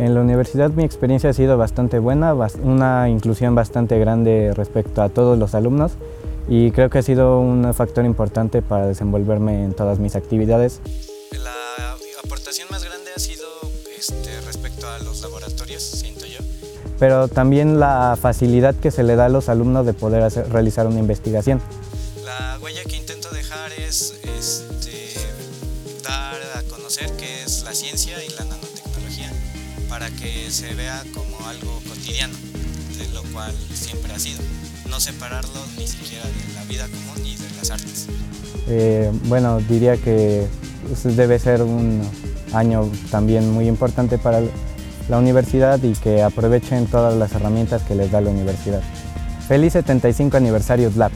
En la universidad mi experiencia ha sido bastante buena, una inclusión bastante grande respecto a todos los alumnos y creo que ha sido un factor importante para desenvolverme en todas mis actividades. La aportación más grande ha sido este, respecto a los laboratorios, siento yo. Pero también la facilidad que se le da a los alumnos de poder realizar una investigación. La huella que intento dejar es este, dar a conocer qué es la ciencia y la para que se vea como algo cotidiano, de lo cual siempre ha sido. No separarlo ni siquiera de la vida común y de las artes. Eh, bueno, diría que debe ser un año también muy importante para la universidad y que aprovechen todas las herramientas que les da la universidad. Feliz 75 aniversario LAB.